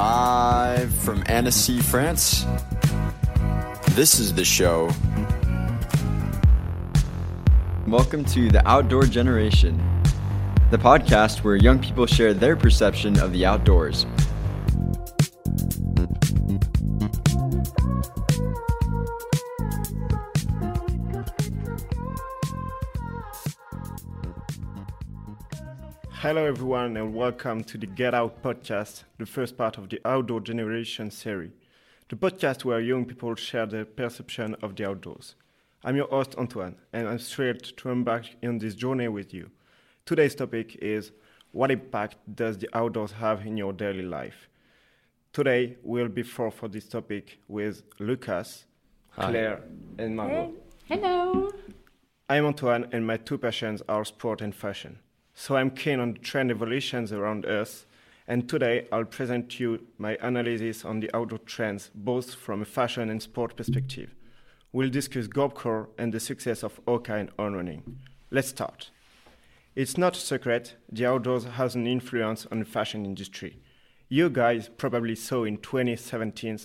Live from Annecy, France. This is the show. Welcome to The Outdoor Generation, the podcast where young people share their perception of the outdoors. Hello, everyone, and welcome to the Get Out podcast, the first part of the Outdoor Generation series, the podcast where young people share their perception of the outdoors. I'm your host, Antoine, and I'm thrilled to embark on this journey with you. Today's topic is What impact does the outdoors have in your daily life? Today, we'll be four for this topic with Lucas, Hi. Claire, and Margaux. Hello. I'm Antoine, and my two passions are sport and fashion. So I'm keen on the trend evolutions around us, and today I'll present you my analysis on the outdoor trends, both from a fashion and sport perspective. We'll discuss Gorpcore and the success of Hoka and on running. Let's start. It's not a secret, the outdoors has an influence on the fashion industry. You guys probably saw in 2017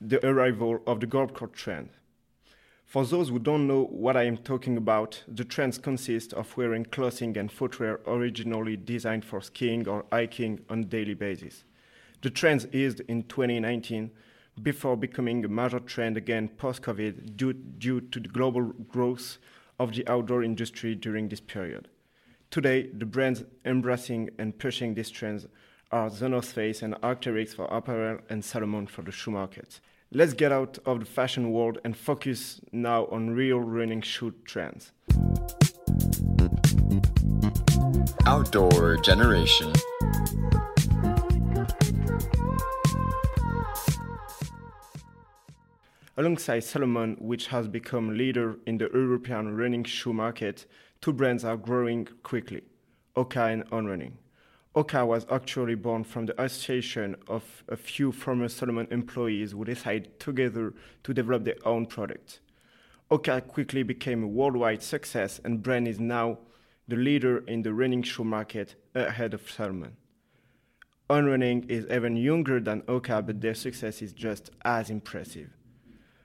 the arrival of the Gorpcore trend. For those who don't know what I am talking about, the trends consist of wearing clothing and footwear originally designed for skiing or hiking on a daily basis. The trends eased in 2019 before becoming a major trend again post COVID due, due to the global growth of the outdoor industry during this period. Today, the brands embracing and pushing these trends are North Face and Arc'teryx for apparel and Salomon for the shoe market. Let's get out of the fashion world and focus now on real running shoe trends. Outdoor Generation. Alongside Salomon, which has become leader in the European running shoe market, two brands are growing quickly, Hoka and On Running. Hoka was actually born from the association of a few former Salomon employees who decided together to develop their own product. Hoka quickly became a worldwide success and brand is now the leader in the running shoe market ahead of Salomon. On Running is even younger than Hoka, but their success is just as impressive.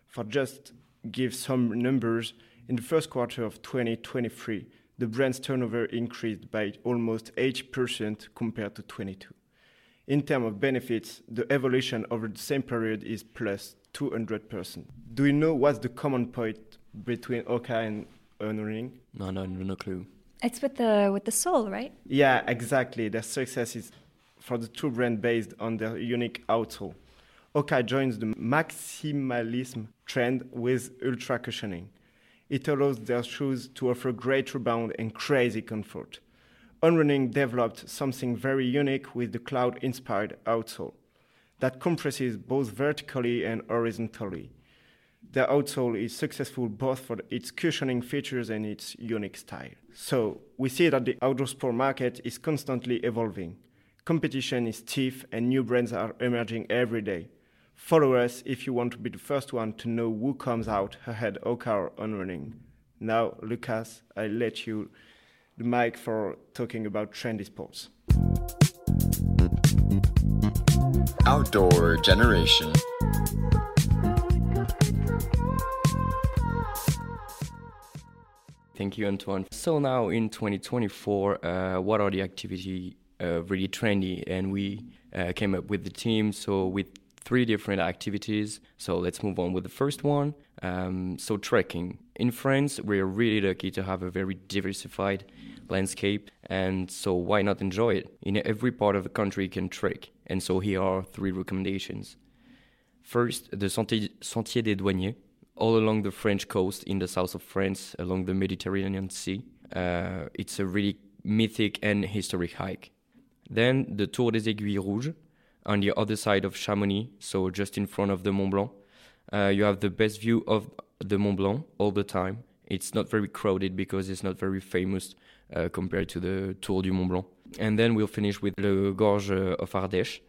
For just give some numbers, in the first quarter of 2023, the brand's turnover increased by almost 8% compared to 22. In terms of benefits, the evolution over the same period is plus 200%. Do you know what's the common point between Hoka and On Running? No, no, no, no clue. It's with the with the soul, right? Yeah, exactly. Their success is for the two brands based on their unique outsole. Hoka joins the maximalism trend with ultra cushioning. It allows their shoes to offer great rebound and crazy comfort. On Running developed something very unique with the cloud inspired outsole that compresses both vertically and horizontally. The outsole is successful both for its cushioning features and its unique style. So, we see that the outdoor sport market is constantly evolving. Competition is stiff and new brands are emerging every day. Follow us if you want to be the first one to know who comes out ahead Hoka or on running. Now, Lucas, I let you the mic for talking about trendy sports. Outdoor Generation. Thank you, Antoine. So now in 2024, uh, what are the activity uh, really trendy? And we uh, came up with the team, so with three different activities. So let's move on with the first one. Um, so trekking. In France, we're really lucky to have a very diversified landscape, and so why not enjoy it? In every part of the country, you can trek. And so here are three recommendations. First, the Sentier, des Douaniers, all along the French coast in the south of France, along the Mediterranean Sea. Uh, it's a really mythic and historic hike. Then the Tour des Aiguilles Rouges, on the other side of Chamonix, so just in front of the Mont Blanc. Uh, you have the best view of the Mont Blanc all the time. It's not very crowded because it's not very famous uh, compared to the Tour du Mont Blanc. And then we'll finish with the Gorge of Ardèche,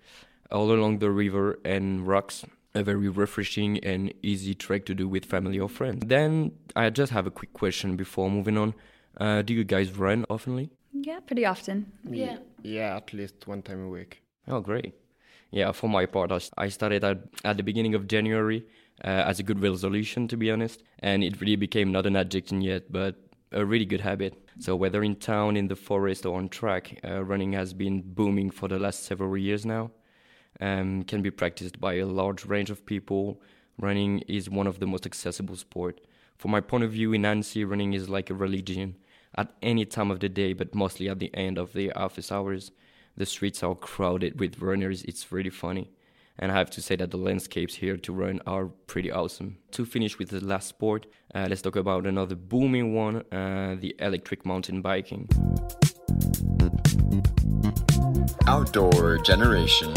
all along the river and rocks. A very refreshing and easy trek to do with family or friends. Then I just have a quick question before moving on. Uh, do you guys run oftenly? Yeah, pretty often. Yeah. Yeah, at least one time a week. Oh, great. Yeah, for my part, I started at, at the beginning of January uh, as a good resolution, to be honest, and it really became not an addiction yet, but a really good habit. So whether in town, in the forest, or on track, uh, running has been booming for the last several years now. Um, can be practiced by a large range of people. Running is one of the most accessible sport. From my point of view, in Annecy, running is like a religion. At any time of the day, but mostly at the end of the office hours, the streets are crowded with runners. It's really funny. And I have to say that the landscapes here to run are pretty awesome. To finish with the last sport, uh, let's talk about another booming one uh, the electric mountain biking. Outdoor Generation.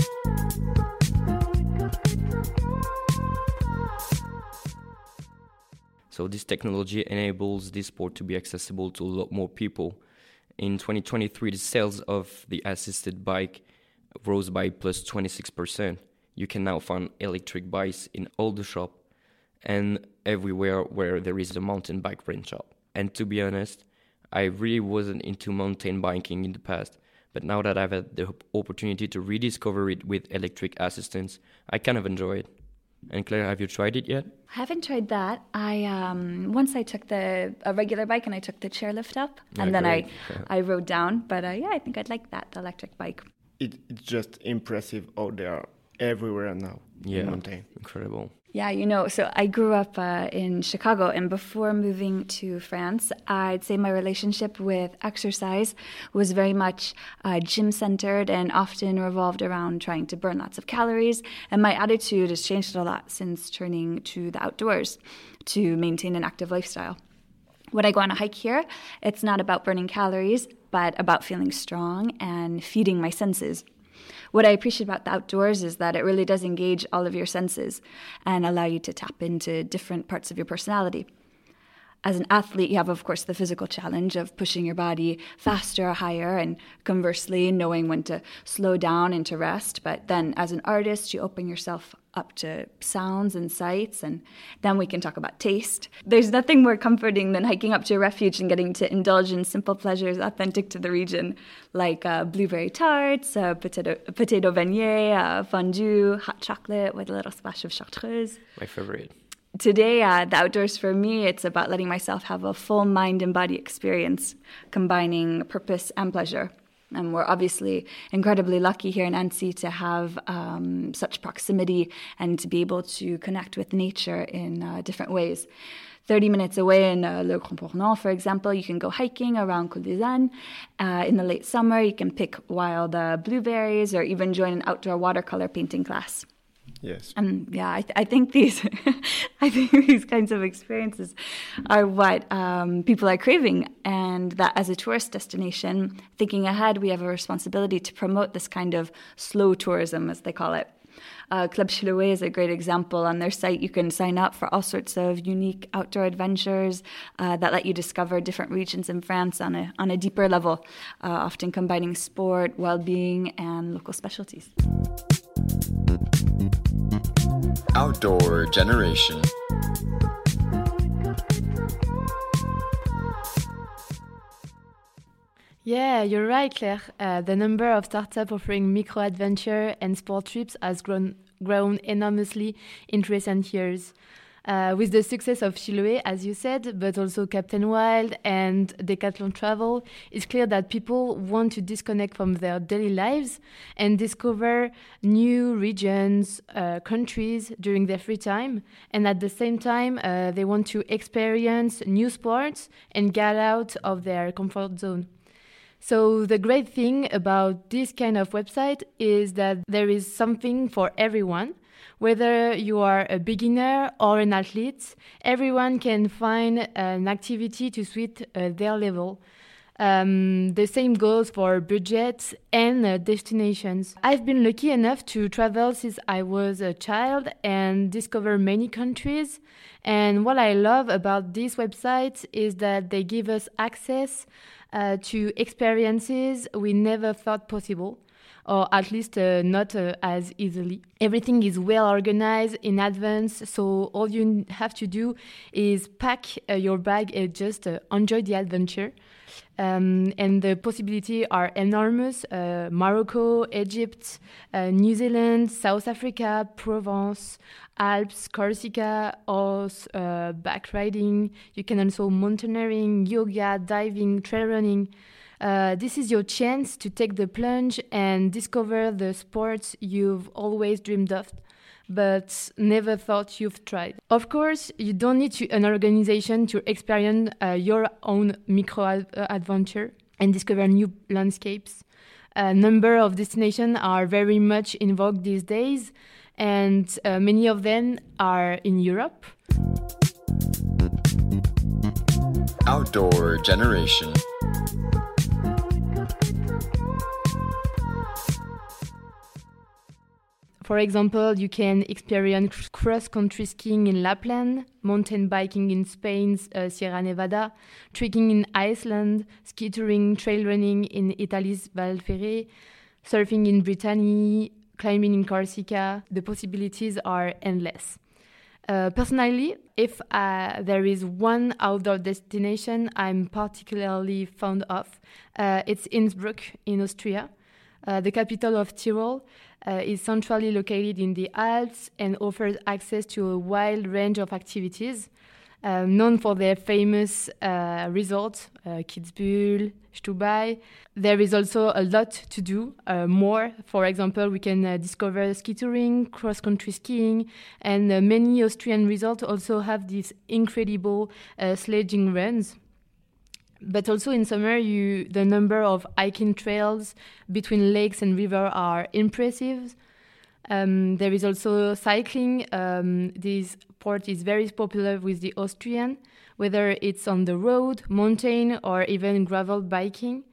So, this technology enables this sport to be accessible to a lot more people. In 2023, the sales of the assisted bike rose by plus 26% you can now find electric bikes in all the shop and everywhere where there is a mountain bike rent shop. And to be honest, I really wasn't into mountain biking in the past, but now that I've had the opportunity to rediscover it with electric assistance, I kind of enjoy it. And Claire, have you tried it yet? I haven't tried that. I um, once I took the a regular bike and I took the chairlift up, and Yeah, then I great. Yeah. I rode down. But uh, yeah, I think I'd like that the electric bike. It, it's just impressive how they are everywhere now Yeah, in mountain. incredible. Yeah, you know, so I grew up uh, in Chicago, and before moving to France, I'd say my relationship with exercise was very much uh, gym centered and often revolved around trying to burn lots of calories. And my attitude has changed a lot since turning to the outdoors to maintain an active lifestyle. When I go on a hike here, it's not about burning calories, but about feeling strong and feeding my senses. What I appreciate about the outdoors is that it really does engage all of your senses and allow you to tap into different parts of your personality. As an athlete, you have, of course, the physical challenge of pushing your body faster or higher, and conversely, knowing when to slow down and to rest. But then, as an artist, you open yourself up to sounds and sights, and then we can talk about taste. There's nothing more comforting than hiking up to a refuge and getting to indulge in simple pleasures authentic to the region, like uh, blueberry tarts, uh, potato, potato beignet, uh, fondue, hot chocolate with a little splash of chartreuse My favorite. Today uh, the outdoors for me it's about letting myself have a full mind and body experience combining purpose and pleasure and we're obviously incredibly lucky here in Annecy to have um, such proximity and to be able to connect with nature in uh, different ways. 30 minutes away in uh, Le Grand for example, you can go hiking around Col des Ânes. Uh, in the late summer, you can pick wild uh, blueberries or even join an outdoor watercolor painting class. Yes. And yeah, I, th- I think these, I think these kinds of experiences are what um, people are craving, and that as a tourist destination, thinking ahead, we have a responsibility to promote this kind of slow tourism, as they call it. Uh, Club Chilowé is a great example. On their site, you can sign up for all sorts of unique outdoor adventures uh, that let you discover different regions in France on a on a deeper level, uh, often combining sport, well-being, and local specialties. Outdoor Generation. Yeah, you're right, Claire. Uh, the number of startups offering micro adventure and sport trips has grown, grown enormously in recent years. Uh, with the success of Chilowé, as you said, but also Captain Wild and Decathlon Travel, it's clear that people want to disconnect from their daily lives and discover new regions, uh, countries during their free time. And at the same time, uh, they want to experience new sports and get out of their comfort zone. So the great thing about this kind of website is that there is something for everyone. Whether you are a beginner or an athlete, everyone can find an activity to suit uh, their level. Um, the same goes for budgets and uh, destinations. I've been lucky enough to travel since I was a child and discover many countries. And what I love about these websites is that they give us access uh, to experiences we never thought possible. Or at least uh, not uh, as easily. Everything is well organized in advance, so all you have to do is pack uh, your bag and just uh, enjoy the adventure. Um, and the possibilities are enormous. Uh, Morocco, Egypt, uh, New Zealand, South Africa, Provence, Alps, Corsica, horse, uh, back riding. You can also mountaineering, yoga, diving, trail running. Uh, this is your chance to take the plunge and discover the sports you've always dreamed of but never thought you've tried. Of course, you don't need to, an organization to experience uh, your own micro ad- uh, adventure and discover new landscapes. A number of destinations are very much in vogue these days, and uh, many of them are in Europe. Outdoor Generation. For example, you can experience cross country skiing in Lapland, mountain biking in Spain's uh, Sierra Nevada, trekking in Iceland, ski touring, trail running in Italy's Val Ferret, surfing in Brittany, climbing in Corsica. The possibilities are endless. Uh, personally, if uh, there is one outdoor destination I'm particularly fond of, uh, it's Innsbruck in Austria, uh, the capital of Tyrol uh, is centrally located in the Alps and offers access to a wide range of activities. Um, known for their famous uh, resorts, uh, Kitzbühel, Stubai. There is also a lot to do uh, more. For example, we can uh, discover ski touring, cross country skiing, and uh, many Austrian resorts also have these incredible uh, sledging runs but also in summer you the number of hiking trails between lakes and river are impressive. Um, there is also cycling. Um, this sport is very popular with the austrian whether it's on the road mountain or even gravel biking.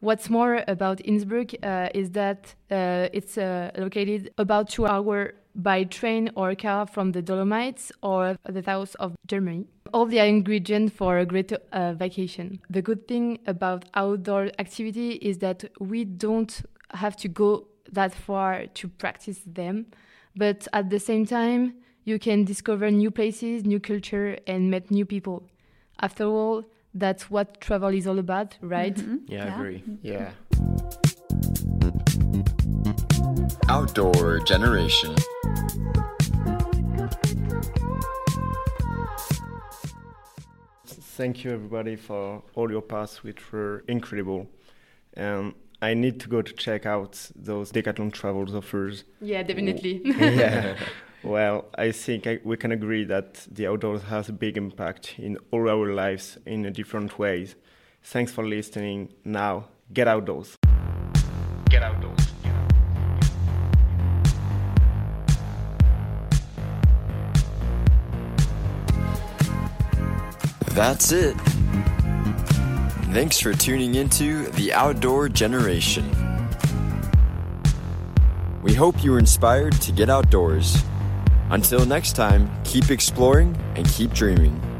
What's more about innsbruck uh, is that uh, it's uh, located about two hours by train or car from the dolomites or the south of germany all the ingredients for a great uh, vacation. The good thing about outdoor activity is that we don't have to go that far to practice them, but at the same time, you can discover new places, new culture, and meet new people. After all, that's what travel is all about, right? Mm-hmm. Yeah, yeah, I agree. Yeah. Outdoor Generation. Thank you, everybody, for all your paths, which were incredible. Um, I need to go to check out those Decathlon Travels offers. Yeah, definitely. yeah. Well, I think I, we can agree that the outdoors has a big impact in all our lives in different ways. Thanks for listening. Now, get outdoors. That's it. Thanks for tuning into the Outdoor Generation. We hope you were inspired to get outdoors. Until next time, keep exploring and keep dreaming.